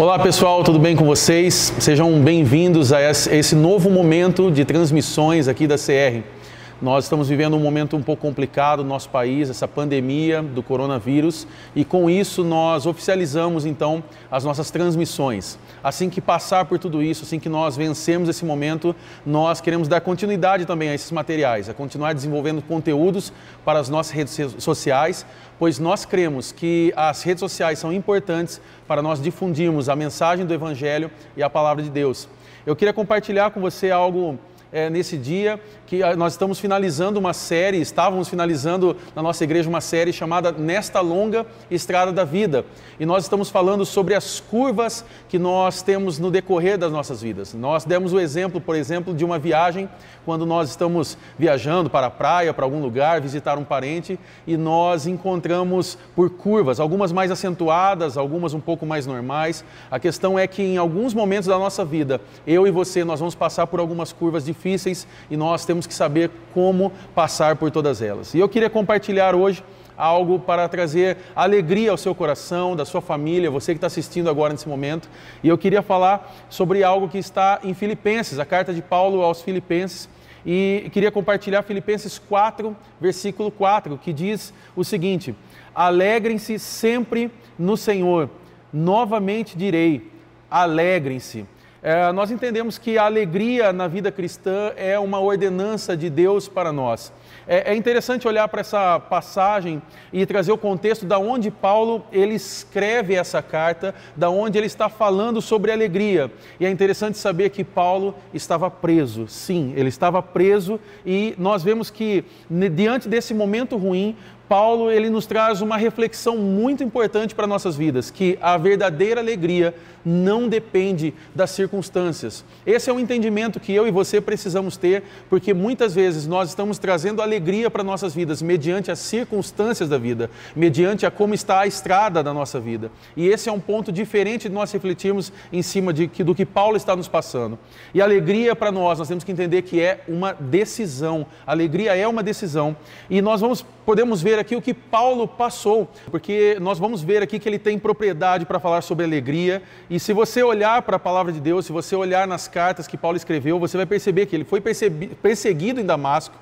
Olá pessoal, tudo bem com vocês? Sejam bem-vindos a esse novo momento de transmissões aqui da CR. Nós estamos vivendo um momento um pouco complicado no nosso país, essa pandemia do coronavírus, e com isso nós oficializamos então as nossas transmissões. Assim que passar por tudo isso, assim que nós vencemos esse momento, nós queremos dar continuidade também a esses materiais, a continuar desenvolvendo conteúdos para as nossas redes sociais, pois nós cremos que as redes sociais são importantes para nós difundirmos a mensagem do Evangelho e a palavra de Deus. Eu queria compartilhar com você algo é, nesse dia que nós estamos finalizando uma série, estávamos finalizando na nossa igreja uma série chamada Nesta Longa Estrada da Vida. E nós estamos falando sobre as curvas que nós temos no decorrer das nossas vidas. Nós demos o exemplo, por exemplo, de uma viagem, quando nós estamos viajando para a praia, para algum lugar, visitar um parente, e nós encontramos por curvas, algumas mais acentuadas, algumas um pouco mais normais. A questão é que em alguns momentos da nossa vida, eu e você, nós vamos passar por algumas curvas difíceis e nós temos temos que saber como passar por todas elas. E eu queria compartilhar hoje algo para trazer alegria ao seu coração, da sua família, você que está assistindo agora nesse momento. E eu queria falar sobre algo que está em Filipenses, a carta de Paulo aos Filipenses. E queria compartilhar Filipenses 4, versículo 4, que diz o seguinte: Alegrem-se sempre no Senhor. Novamente direi: alegrem-se. É, nós entendemos que a alegria na vida cristã é uma ordenança de Deus para nós. É, é interessante olhar para essa passagem e trazer o contexto da onde Paulo ele escreve essa carta, da onde ele está falando sobre alegria. E é interessante saber que Paulo estava preso. Sim, ele estava preso e nós vemos que diante desse momento ruim, Paulo ele nos traz uma reflexão muito importante para nossas vidas, que a verdadeira alegria não depende das circunstâncias. Esse é um entendimento que eu e você precisamos ter, porque muitas vezes nós estamos trazendo alegria para nossas vidas mediante as circunstâncias da vida, mediante a como está a estrada da nossa vida. E esse é um ponto diferente de nós refletirmos em cima de, do que Paulo está nos passando. E alegria para nós, nós temos que entender que é uma decisão. Alegria é uma decisão. E nós vamos podemos ver aqui o que Paulo passou, porque nós vamos ver aqui que ele tem propriedade para falar sobre alegria. E se você olhar para a palavra de Deus, se você olhar nas cartas que Paulo escreveu, você vai perceber que ele foi perseguido em Damasco,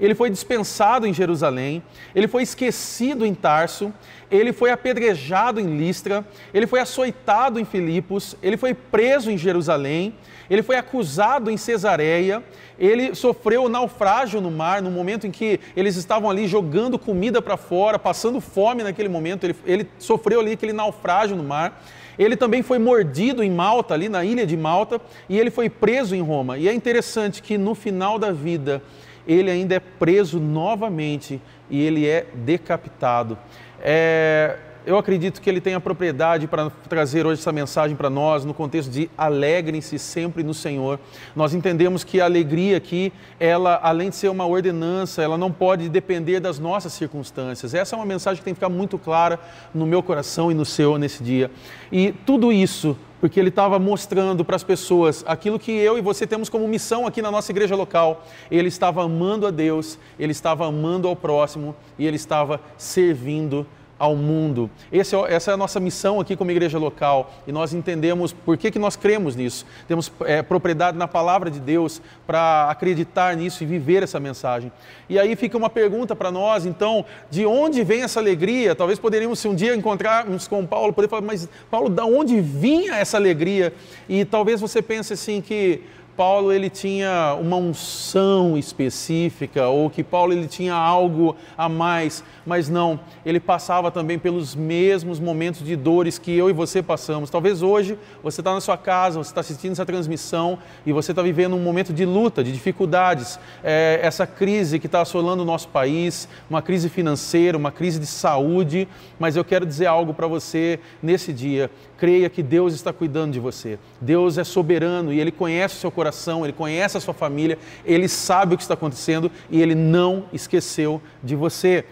ele foi dispensado em Jerusalém, ele foi esquecido em Tarso, ele foi apedrejado em Listra, ele foi açoitado em Filipos, ele foi preso em Jerusalém, ele foi acusado em Cesareia, ele sofreu naufrágio no mar, no momento em que eles estavam ali jogando comida para fora, passando fome naquele momento, ele, ele sofreu ali aquele naufrágio no mar. Ele também foi mordido em Malta, ali na ilha de Malta, e ele foi preso em Roma. E é interessante que no final da vida, ele ainda é preso novamente e ele é decapitado. É, eu acredito que ele tem a propriedade para trazer hoje essa mensagem para nós no contexto de alegrem-se sempre no Senhor. Nós entendemos que a alegria aqui, ela além de ser uma ordenança, ela não pode depender das nossas circunstâncias. Essa é uma mensagem que tem que ficar muito clara no meu coração e no seu nesse dia. E tudo isso porque ele estava mostrando para as pessoas aquilo que eu e você temos como missão aqui na nossa igreja local. Ele estava amando a Deus, ele estava amando ao próximo e ele estava servindo ao mundo. Esse, é essa é a nossa missão aqui como igreja local e nós entendemos por que, que nós cremos nisso. Temos é, propriedade na palavra de Deus para acreditar nisso e viver essa mensagem. E aí fica uma pergunta para nós, então, de onde vem essa alegria? Talvez poderíamos, se um dia encontrarmos com Paulo, poder falar, mas Paulo, da onde vinha essa alegria? E talvez você pense assim que Paulo ele tinha uma unção específica ou que Paulo ele tinha algo a mais, mas não, ele passava também pelos mesmos momentos de dores que eu e você passamos. Talvez hoje você está na sua casa, você está assistindo essa transmissão e você está vivendo um momento de luta, de dificuldades, é, essa crise que está assolando o nosso país, uma crise financeira, uma crise de saúde, mas eu quero dizer algo para você nesse dia. Creia que Deus está cuidando de você. Deus é soberano e Ele conhece o seu coração, Ele conhece a sua família, Ele sabe o que está acontecendo e Ele não esqueceu de você.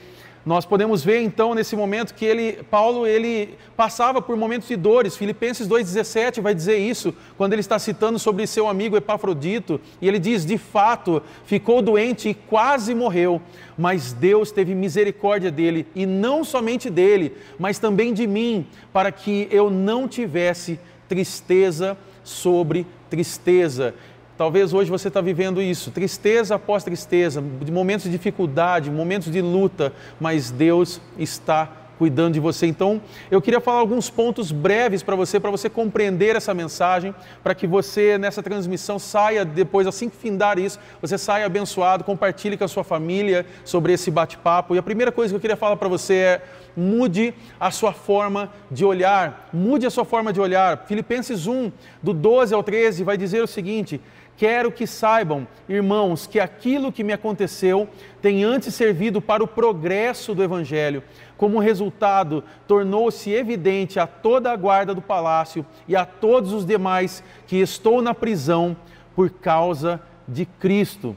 Nós podemos ver então nesse momento que ele, Paulo ele passava por momentos de dores. Filipenses 2:17 vai dizer isso quando ele está citando sobre seu amigo Epafrodito e ele diz: "De fato, ficou doente e quase morreu, mas Deus teve misericórdia dele e não somente dele, mas também de mim, para que eu não tivesse tristeza sobre tristeza. Talvez hoje você está vivendo isso, tristeza após tristeza, momentos de dificuldade, momentos de luta, mas Deus está cuidando de você. Então, eu queria falar alguns pontos breves para você, para você compreender essa mensagem, para que você nessa transmissão saia depois, assim que findar isso, você saia abençoado, compartilhe com a sua família sobre esse bate-papo. E a primeira coisa que eu queria falar para você é mude a sua forma de olhar. Mude a sua forma de olhar. Filipenses 1, do 12 ao 13, vai dizer o seguinte: Quero que saibam, irmãos, que aquilo que me aconteceu tem antes servido para o progresso do Evangelho. Como resultado, tornou-se evidente a toda a guarda do palácio e a todos os demais que estou na prisão por causa de Cristo.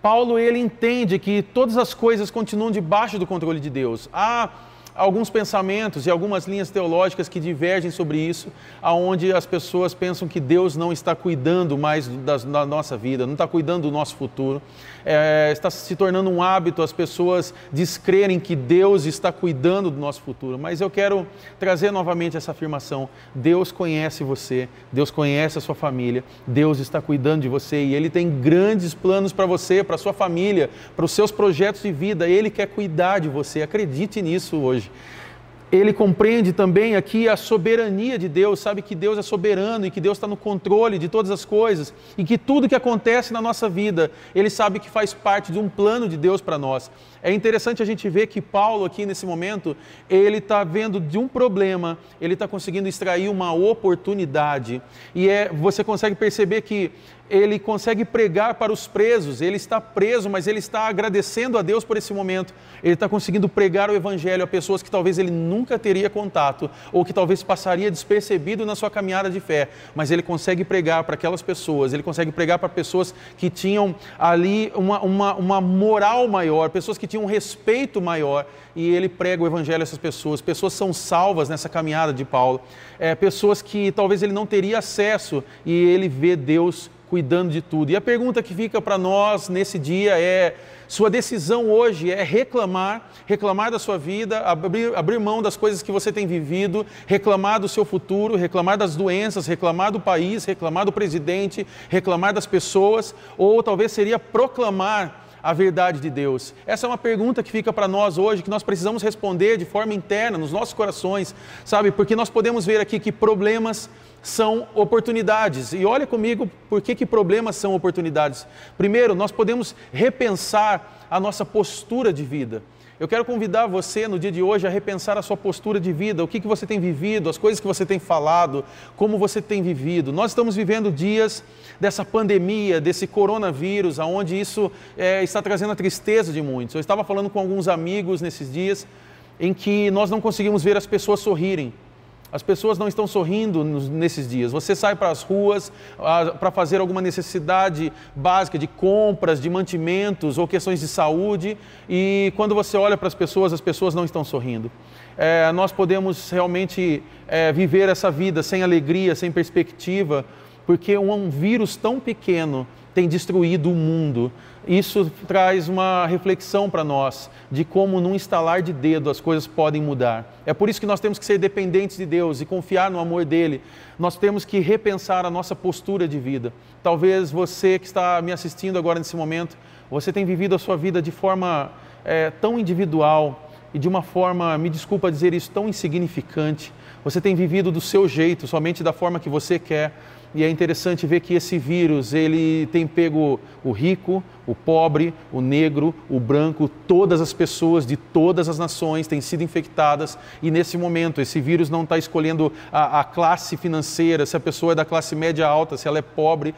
Paulo ele entende que todas as coisas continuam debaixo do controle de Deus. Há alguns pensamentos e algumas linhas teológicas que divergem sobre isso, aonde as pessoas pensam que Deus não está cuidando mais da, nossa vida, não está cuidando do nosso futuro. É, está se tornando um hábito as pessoas descrerem que Deus está cuidando do nosso futuro. Mas eu quero trazer novamente essa afirmação: Deus conhece você, Deus conhece a sua família, Deus está cuidando de você e Ele tem grandes planos para você, para sua família, para os seus projetos de vida. Ele quer cuidar de você. Acredite nisso hoje hoje. Ele compreende também aqui a soberania de Deus, sabe que Deus é soberano e que Deus está no controle de todas as coisas e que tudo que acontece na nossa vida, ele sabe que faz parte de um plano de Deus para nós. É interessante a gente ver que Paulo, aqui nesse momento, ele está vendo de um problema, ele está conseguindo extrair uma oportunidade. E é, você consegue perceber que ele consegue pregar para os presos, ele está preso, mas ele está agradecendo a Deus por esse momento. Ele está conseguindo pregar o Evangelho a pessoas que talvez ele nunca teria contato, ou que talvez passaria despercebido na sua caminhada de fé, mas ele consegue pregar para aquelas pessoas, ele consegue pregar para pessoas que tinham ali uma, uma, uma moral maior, pessoas que tinham um respeito maior, e ele prega o Evangelho a essas pessoas. Pessoas são salvas nessa caminhada de Paulo, é, pessoas que talvez ele não teria acesso, e ele vê Deus cuidando de tudo. E a pergunta que fica para nós nesse dia é: sua decisão hoje é reclamar, reclamar da sua vida, abrir, abrir mão das coisas que você tem vivido, reclamar do seu futuro, reclamar das doenças, reclamar do país, reclamar do presidente, reclamar das pessoas, ou talvez seria proclamar a verdade de Deus? Essa é uma pergunta que fica para nós hoje, que nós precisamos responder de forma interna, nos nossos corações, sabe? Porque nós podemos ver aqui que problemas são oportunidades. E olha comigo por que, que problemas são oportunidades. Primeiro, nós podemos repensar a nossa postura de vida. Eu quero convidar você no dia de hoje a repensar a sua postura de vida, o que, que você tem vivido, as coisas que você tem falado, como você tem vivido. Nós estamos vivendo dias dessa pandemia, desse coronavírus, aonde isso é, está trazendo a tristeza de muitos. Eu estava falando com alguns amigos nesses dias em que nós não conseguimos ver as pessoas sorrirem. As pessoas não estão sorrindo nesses dias. Você sai para as ruas para fazer alguma necessidade básica de compras, de mantimentos ou questões de saúde, e quando você olha para as pessoas, as pessoas não estão sorrindo. É, nós podemos realmente é, viver essa vida sem alegria, sem perspectiva, porque um vírus tão pequeno tem destruído o mundo. Isso traz uma reflexão para nós de como, num estalar de dedo, as coisas podem mudar. É por isso que nós temos que ser dependentes de Deus e confiar no amor dele. Nós temos que repensar a nossa postura de vida. Talvez você que está me assistindo agora nesse momento, você tem vivido a sua vida de forma é, tão individual e de uma forma, me desculpa dizer isso, tão insignificante. Você tem vivido do seu jeito, somente da forma que você quer. E é interessante ver que esse vírus, ele tem pego o rico, o pobre, o negro, o branco, todas as pessoas de todas as nações têm sido infectadas. E nesse momento esse vírus não está escolhendo a, a, classe financeira, se a pessoa é da classe média alta, se ela é pobre.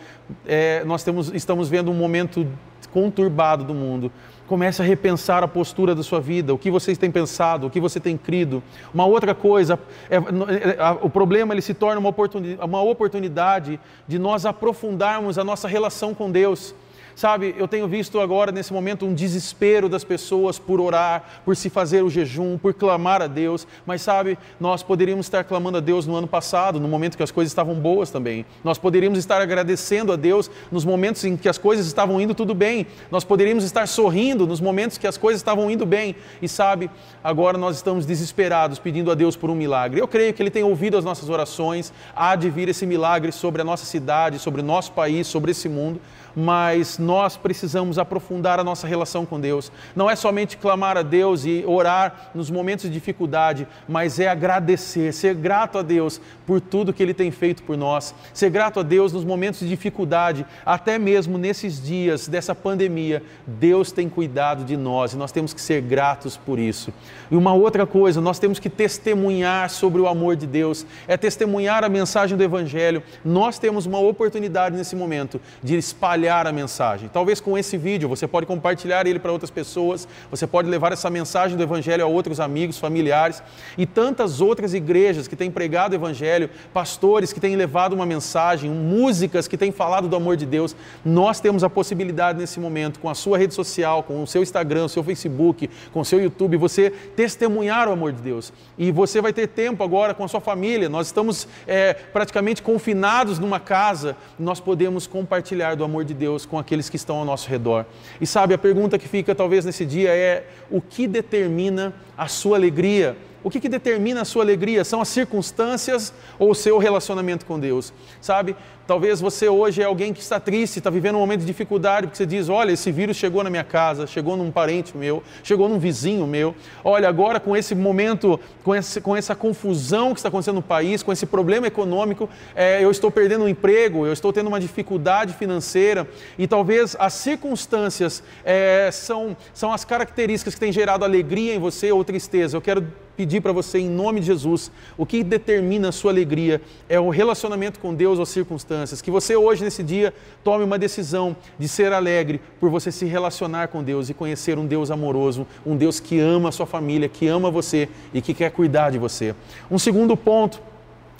É, nós temos, estamos vendo um momento conturbado do mundo Comece a repensar a postura da sua vida, o que você tem pensado, o que você tem crido. Uma outra coisa, é, é, é, o problema ele se torna uma oportunidade, uma oportunidade de nós aprofundarmos a nossa relação com Deus. Sabe, eu tenho visto agora nesse momento um desespero das pessoas por orar, por se fazer o jejum, por clamar a Deus, mas sabe, nós poderíamos estar clamando a Deus no ano passado, no momento que as coisas estavam boas também. Nós poderíamos estar agradecendo a Deus nos momentos em que as coisas estavam indo tudo bem. Nós poderíamos estar sorrindo nos momentos que as coisas estavam indo bem. E sabe, agora nós estamos desesperados pedindo a Deus por um milagre. Eu creio que Ele tem ouvido as nossas orações, há de vir esse milagre sobre a nossa cidade, sobre o nosso país, sobre esse mundo mas nós precisamos aprofundar a nossa relação com Deus. Não é somente clamar a Deus e orar nos momentos de dificuldade, mas é agradecer, ser grato a Deus por tudo que Ele tem feito por nós, ser grato a Deus nos momentos de dificuldade, até mesmo nesses dias dessa pandemia. Deus tem cuidado de nós e nós temos que ser gratos por isso. E uma outra coisa, nós temos que testemunhar sobre o amor de Deus, é testemunhar a mensagem do Evangelho. Nós temos uma oportunidade nesse momento de espalhar espalhar a mensagem. Talvez com esse vídeo você pode compartilhar ele para outras pessoas, você pode levar essa mensagem do Evangelho a outros amigos, familiares e tantas outras igrejas que têm pregado o Evangelho, pastores que têm levado uma mensagem, músicas que têm falado do amor de Deus. Nós temos a possibilidade nesse momento, com a sua rede social, com o seu Instagram, o seu Facebook, com o seu YouTube, você testemunhar o amor de Deus. E você vai ter tempo agora com a sua família. Nós estamos é, praticamente confinados numa casa, nós podemos compartilhar do amor de Deus com aqueles que estão ao nosso redor. E sabe, a pergunta que fica talvez nesse dia é: o que determina a sua alegria? O que, que determina a sua alegria? São as circunstâncias ou o seu relacionamento com Deus? Sabe, talvez você hoje é alguém que está triste, está vivendo um momento de dificuldade, porque você diz: olha, esse vírus chegou na minha casa, chegou num parente meu, chegou num vizinho meu. Olha, agora com esse momento, com, esse, com essa confusão que está acontecendo no país, com esse problema econômico, é, eu estou perdendo um emprego, eu estou tendo uma dificuldade financeira e talvez as circunstâncias é, são, são as características que têm gerado alegria em você ou tristeza. Eu quero pedir para você, em nome de Jesus, o que determina a sua alegria é o relacionamento com Deus ou circunstâncias. Que você hoje, nesse dia, tome uma decisão de ser alegre por você se relacionar com Deus e conhecer um Deus amoroso, um Deus que ama a sua família, que ama você e que quer cuidar de você. Um segundo ponto,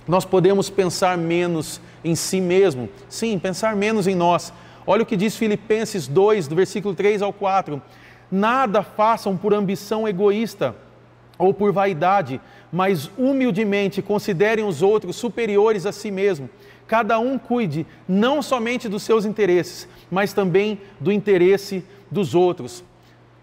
nós podemos pensar menos em si mesmo. Sim, pensar menos em nós. Olha o que diz Filipenses 2, do versículo 3 ao 4. Nada façam por ambição egoísta ou por vaidade, mas humildemente considerem os outros superiores a si mesmo. Cada um cuide não somente dos seus interesses, mas também do interesse dos outros.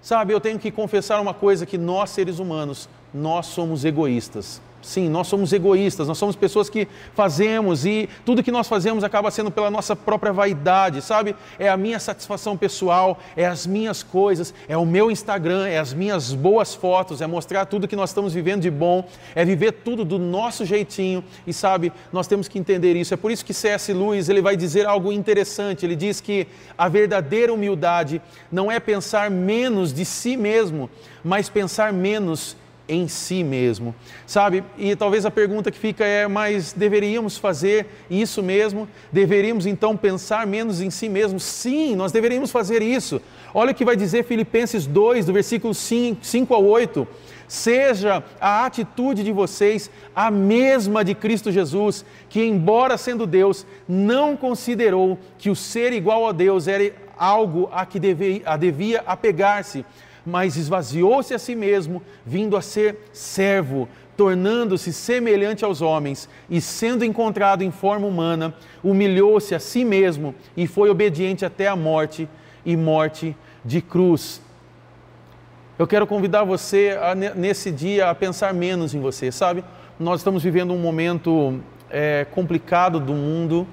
Sabe, eu tenho que confessar uma coisa que nós seres humanos, nós somos egoístas. Sim, nós somos egoístas, nós somos pessoas que fazemos e tudo que nós fazemos acaba sendo pela nossa própria vaidade, sabe? É a minha satisfação pessoal, é as minhas coisas, é o meu Instagram, é as minhas boas fotos, é mostrar tudo que nós estamos vivendo de bom, é viver tudo do nosso jeitinho e sabe, nós temos que entender isso. É por isso que C.S. Lewis ele vai dizer algo interessante. Ele diz que a verdadeira humildade não é pensar menos de si mesmo, mas pensar menos em si mesmo, sabe? E talvez a pergunta que fica é: mas deveríamos fazer isso mesmo? Deveríamos então pensar menos em si mesmo? Sim, nós deveríamos fazer isso. Olha o que vai dizer Filipenses 2, do versículo 5, 5 ao 8. Seja a atitude de vocês a mesma de Cristo Jesus, que, embora sendo Deus, não considerou que o ser igual a Deus era algo a que devia apegar-se mas esvaziou-se a si mesmo, vindo a ser servo, tornando-se semelhante aos homens e sendo encontrado em forma humana, humilhou-se a si mesmo e foi obediente até a morte e morte de cruz. Eu quero convidar você a, nesse dia a pensar menos em você, sabe? Nós estamos vivendo um momento é, complicado do mundo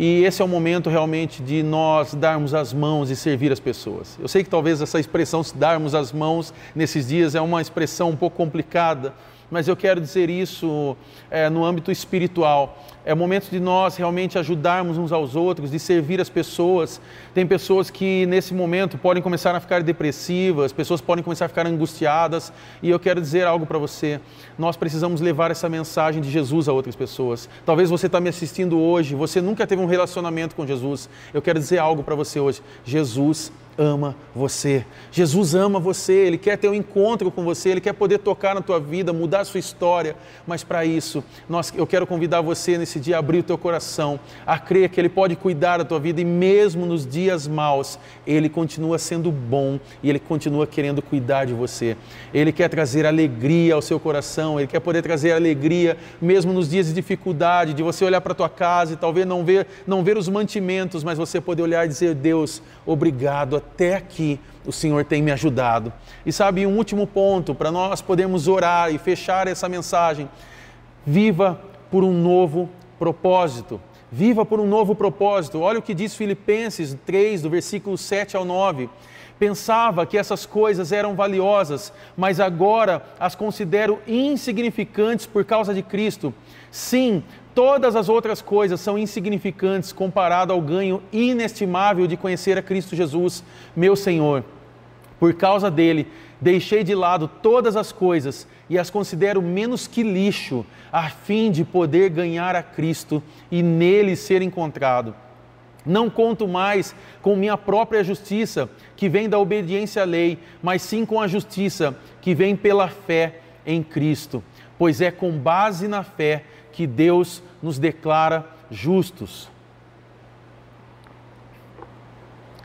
e esse é o momento realmente de nós darmos as mãos e servir as pessoas. Eu sei que talvez essa expressão, darmos as mãos nesses dias, é uma expressão um pouco complicada, mas eu quero dizer isso é, no âmbito espiritual. É momento de nós realmente ajudarmos uns aos outros, de servir as pessoas. Tem pessoas que nesse momento podem começar a ficar depressivas, pessoas podem começar a ficar angustiadas, e eu quero dizer algo para você. Nós precisamos levar essa mensagem de Jesus a outras pessoas. Talvez você está me assistindo hoje, você nunca teve um relacionamento com Jesus. Eu quero dizer algo para você hoje. Jesus ama você. Jesus ama você, Ele quer ter um encontro com você, Ele quer poder tocar na tua vida, mudar a sua história. Mas para isso, nós, eu quero convidar você nesse dia a abrir o teu coração, a crer que Ele pode cuidar da tua vida e mesmo nos dias maus, Ele continua sendo bom e Ele continua querendo cuidar de você. Ele quer trazer alegria ao seu coração, Ele quer poder trazer alegria mesmo nos dias de dificuldade, de você olhar para a tua casa e talvez não ver, não ver os mantimentos, mas você poder olhar e dizer: Deus, obrigado até aqui o Senhor tem me ajudado. E sabe, um último ponto para nós podermos orar e fechar essa mensagem: viva por um novo propósito. Viva por um novo propósito. Olha o que diz Filipenses 3, do versículo 7 ao 9. Pensava que essas coisas eram valiosas, mas agora as considero insignificantes por causa de Cristo. Sim, Todas as outras coisas são insignificantes comparado ao ganho inestimável de conhecer a Cristo Jesus, meu Senhor. Por causa dele, deixei de lado todas as coisas e as considero menos que lixo, a fim de poder ganhar a Cristo e nele ser encontrado. Não conto mais com minha própria justiça, que vem da obediência à lei, mas sim com a justiça que vem pela fé em Cristo, pois é com base na fé que Deus nos declara justos.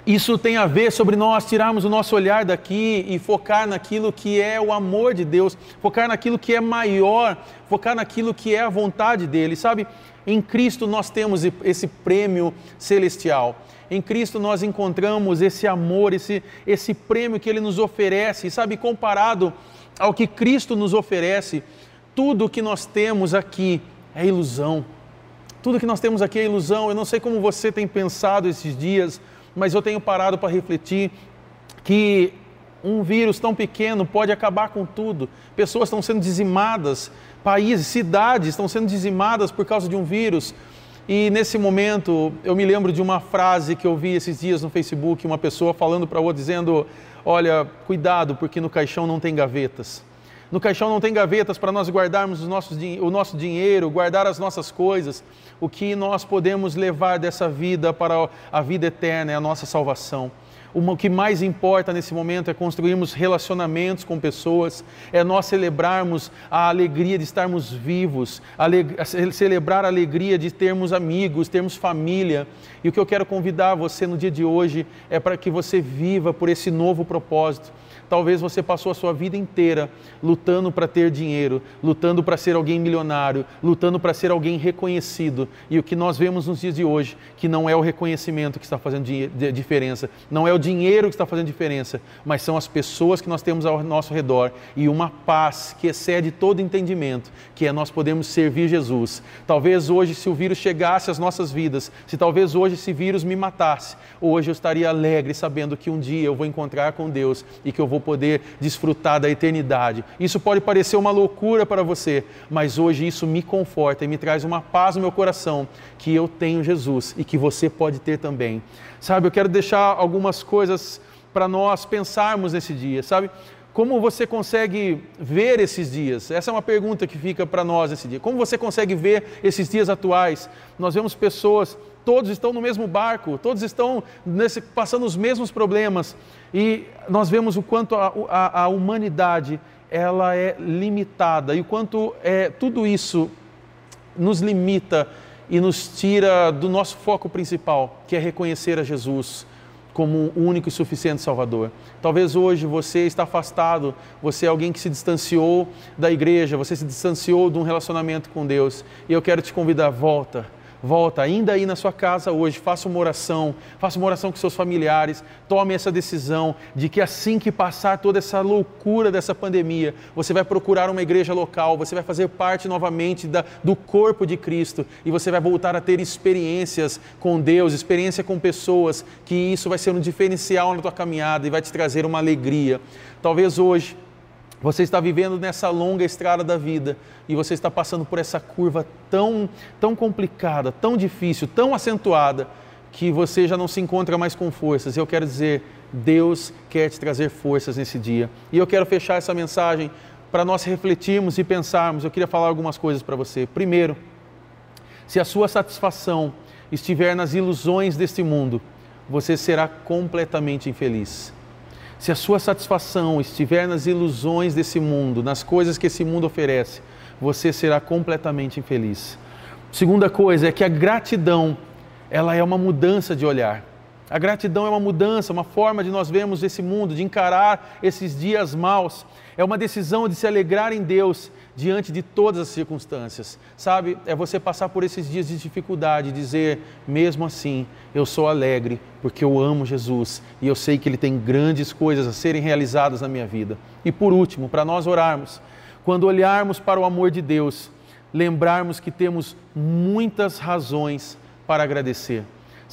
Isso tem a ver sobre nós tirarmos o nosso olhar daqui e focar naquilo que é o amor de Deus, focar naquilo que é maior, focar naquilo que é a vontade dele. Sabe, em Cristo nós temos esse prêmio celestial. Em Cristo nós encontramos esse amor, esse, esse prêmio que ele nos oferece. Sabe, comparado ao que Cristo nos oferece, tudo o que nós temos aqui é ilusão. Tudo que nós temos aqui é ilusão. Eu não sei como você tem pensado esses dias, mas eu tenho parado para refletir que um vírus tão pequeno pode acabar com tudo. Pessoas estão sendo dizimadas, países, cidades estão sendo dizimadas por causa de um vírus. E nesse momento, eu me lembro de uma frase que eu vi esses dias no Facebook, uma pessoa falando para outra dizendo: "Olha, cuidado, porque no caixão não tem gavetas". No caixão não tem gavetas para nós guardarmos nossos, o nosso dinheiro, guardar as nossas coisas. O que nós podemos levar dessa vida para a vida eterna é a nossa salvação. O que mais importa nesse momento é construirmos relacionamentos com pessoas, é nós celebrarmos a alegria de estarmos vivos, celebrar a alegria de termos amigos, termos família. E o que eu quero convidar você no dia de hoje é para que você viva por esse novo propósito Talvez você passou a sua vida inteira lutando para ter dinheiro, lutando para ser alguém milionário, lutando para ser alguém reconhecido. E o que nós vemos nos dias de hoje, que não é o reconhecimento que está fazendo diferença, não é o dinheiro que está fazendo diferença, mas são as pessoas que nós temos ao nosso redor e uma paz que excede todo entendimento, que é nós podemos servir Jesus. Talvez hoje, se o vírus chegasse às nossas vidas, se talvez hoje esse vírus me matasse, hoje eu estaria alegre sabendo que um dia eu vou encontrar com Deus e que eu vou poder desfrutar da eternidade. Isso pode parecer uma loucura para você, mas hoje isso me conforta e me traz uma paz no meu coração que eu tenho Jesus e que você pode ter também. Sabe, eu quero deixar algumas coisas para nós pensarmos nesse dia, sabe? Como você consegue ver esses dias? Essa é uma pergunta que fica para nós nesse dia. Como você consegue ver esses dias atuais? Nós vemos pessoas, todos estão no mesmo barco, todos estão nesse, passando os mesmos problemas. E nós vemos o quanto a, a, a humanidade ela é limitada e o quanto é, tudo isso nos limita e nos tira do nosso foco principal, que é reconhecer a Jesus como o único e suficiente Salvador. Talvez hoje você está afastado, você é alguém que se distanciou da igreja, você se distanciou de um relacionamento com Deus. E eu quero te convidar, volta volta ainda aí na sua casa hoje, faça uma oração, faça uma oração com seus familiares, tome essa decisão de que assim que passar toda essa loucura dessa pandemia, você vai procurar uma igreja local, você vai fazer parte novamente da, do corpo de Cristo e você vai voltar a ter experiências com Deus, experiência com pessoas, que isso vai ser um diferencial na tua caminhada e vai te trazer uma alegria. Talvez hoje você está vivendo nessa longa estrada da vida e você está passando por essa curva tão, tão complicada, tão difícil, tão acentuada, que você já não se encontra mais com forças. Eu quero dizer, Deus quer te trazer forças nesse dia. E eu quero fechar essa mensagem para nós refletirmos e pensarmos. Eu queria falar algumas coisas para você. Primeiro, se a sua satisfação estiver nas ilusões deste mundo, você será completamente infeliz. Se a sua satisfação estiver nas ilusões desse mundo, nas coisas que esse mundo oferece, você será completamente infeliz. Segunda coisa é que a gratidão, ela é uma mudança de olhar. A gratidão é uma mudança, uma forma de nós vermos esse mundo, de encarar esses dias maus. É uma decisão de se alegrar em Deus diante de todas as circunstâncias. Sabe, é você passar por esses dias de dificuldade e dizer, mesmo assim, eu sou alegre porque eu amo Jesus e eu sei que Ele tem grandes coisas a serem realizadas na minha vida. E por último, para nós orarmos, quando olharmos para o amor de Deus, lembrarmos que temos muitas razões para agradecer.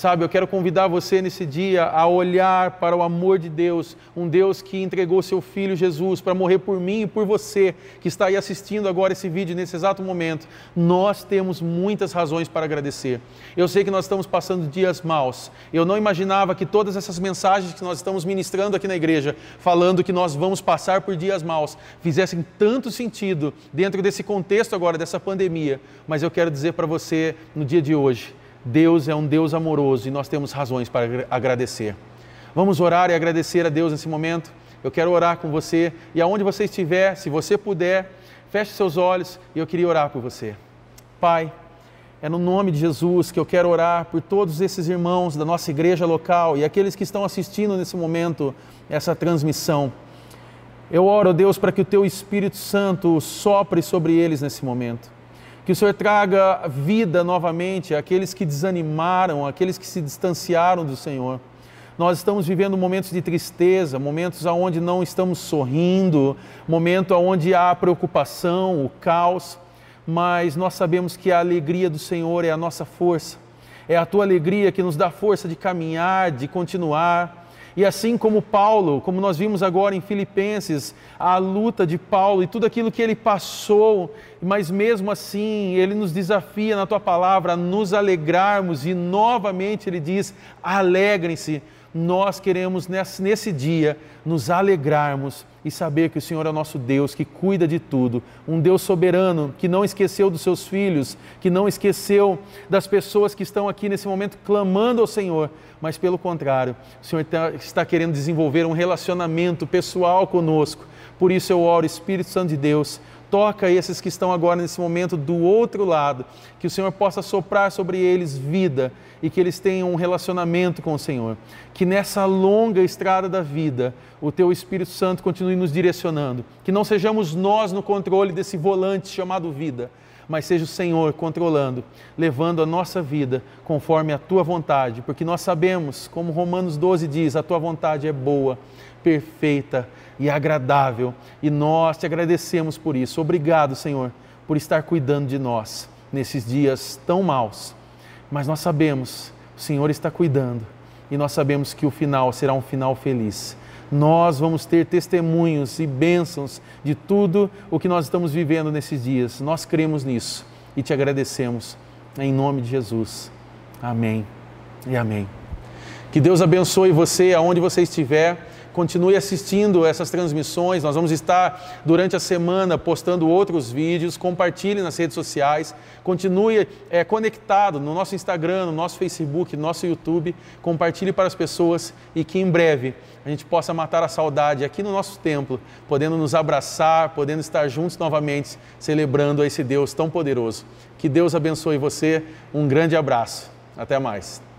Sabe, eu quero convidar você nesse dia a olhar para o amor de Deus, um Deus que entregou seu filho Jesus para morrer por mim e por você que está aí assistindo agora esse vídeo nesse exato momento. Nós temos muitas razões para agradecer. Eu sei que nós estamos passando dias maus. Eu não imaginava que todas essas mensagens que nós estamos ministrando aqui na igreja, falando que nós vamos passar por dias maus, fizessem tanto sentido dentro desse contexto agora dessa pandemia. Mas eu quero dizer para você no dia de hoje, Deus é um Deus amoroso e nós temos razões para agradecer. Vamos orar e agradecer a Deus nesse momento. Eu quero orar com você e aonde você estiver, se você puder, feche seus olhos e eu queria orar por você. Pai, é no nome de Jesus que eu quero orar por todos esses irmãos da nossa igreja local e aqueles que estão assistindo nesse momento essa transmissão. Eu oro, Deus, para que o teu Espírito Santo sopre sobre eles nesse momento que o Senhor traga vida novamente àqueles que desanimaram, àqueles que se distanciaram do Senhor. Nós estamos vivendo momentos de tristeza, momentos onde não estamos sorrindo, momentos onde há preocupação, o caos, mas nós sabemos que a alegria do Senhor é a nossa força. É a tua alegria que nos dá força de caminhar, de continuar, e assim como Paulo, como nós vimos agora em Filipenses, a luta de Paulo e tudo aquilo que ele passou, mas mesmo assim ele nos desafia na tua palavra a nos alegrarmos e novamente ele diz: alegrem-se. Nós queremos nesse, dia nos alegrarmos e saber que o Senhor é o nosso Deus que cuida de tudo, um Deus soberano que não esqueceu dos seus filhos, que não esqueceu das pessoas que estão aqui nesse momento clamando ao Senhor, mas pelo contrário, o Senhor tá, está querendo desenvolver um relacionamento pessoal conosco. Por isso eu oro, Espírito Santo de Deus, toca esses que estão agora nesse momento do outro lado, que o Senhor possa soprar sobre eles vida e que eles tenham um relacionamento com o Senhor. Que nessa longa estrada da vida, o teu Espírito Santo continue nos direcionando, que não sejamos nós no controle desse volante chamado vida, mas seja o Senhor controlando, levando a nossa vida conforme a tua vontade, porque nós sabemos, como Romanos 12 diz, a tua vontade é boa, perfeita e agradável, e nós te agradecemos por isso. Obrigado, Senhor, por estar cuidando de nós nesses dias tão maus, mas nós sabemos, o Senhor está cuidando e nós sabemos que o final será um final feliz nós vamos ter testemunhos e bênçãos de tudo o que nós estamos vivendo nesses dias. Nós cremos nisso e te agradecemos em nome de Jesus. Amém e amém. Que Deus abençoe você aonde você estiver. Continue assistindo essas transmissões. Nós vamos estar durante a semana postando outros vídeos. Compartilhe nas redes sociais. Continue é, conectado no nosso Instagram, no nosso Facebook, no nosso YouTube. Compartilhe para as pessoas e que em breve a gente possa matar a saudade aqui no nosso templo, podendo nos abraçar, podendo estar juntos novamente, celebrando esse Deus tão poderoso. Que Deus abençoe você. Um grande abraço. Até mais.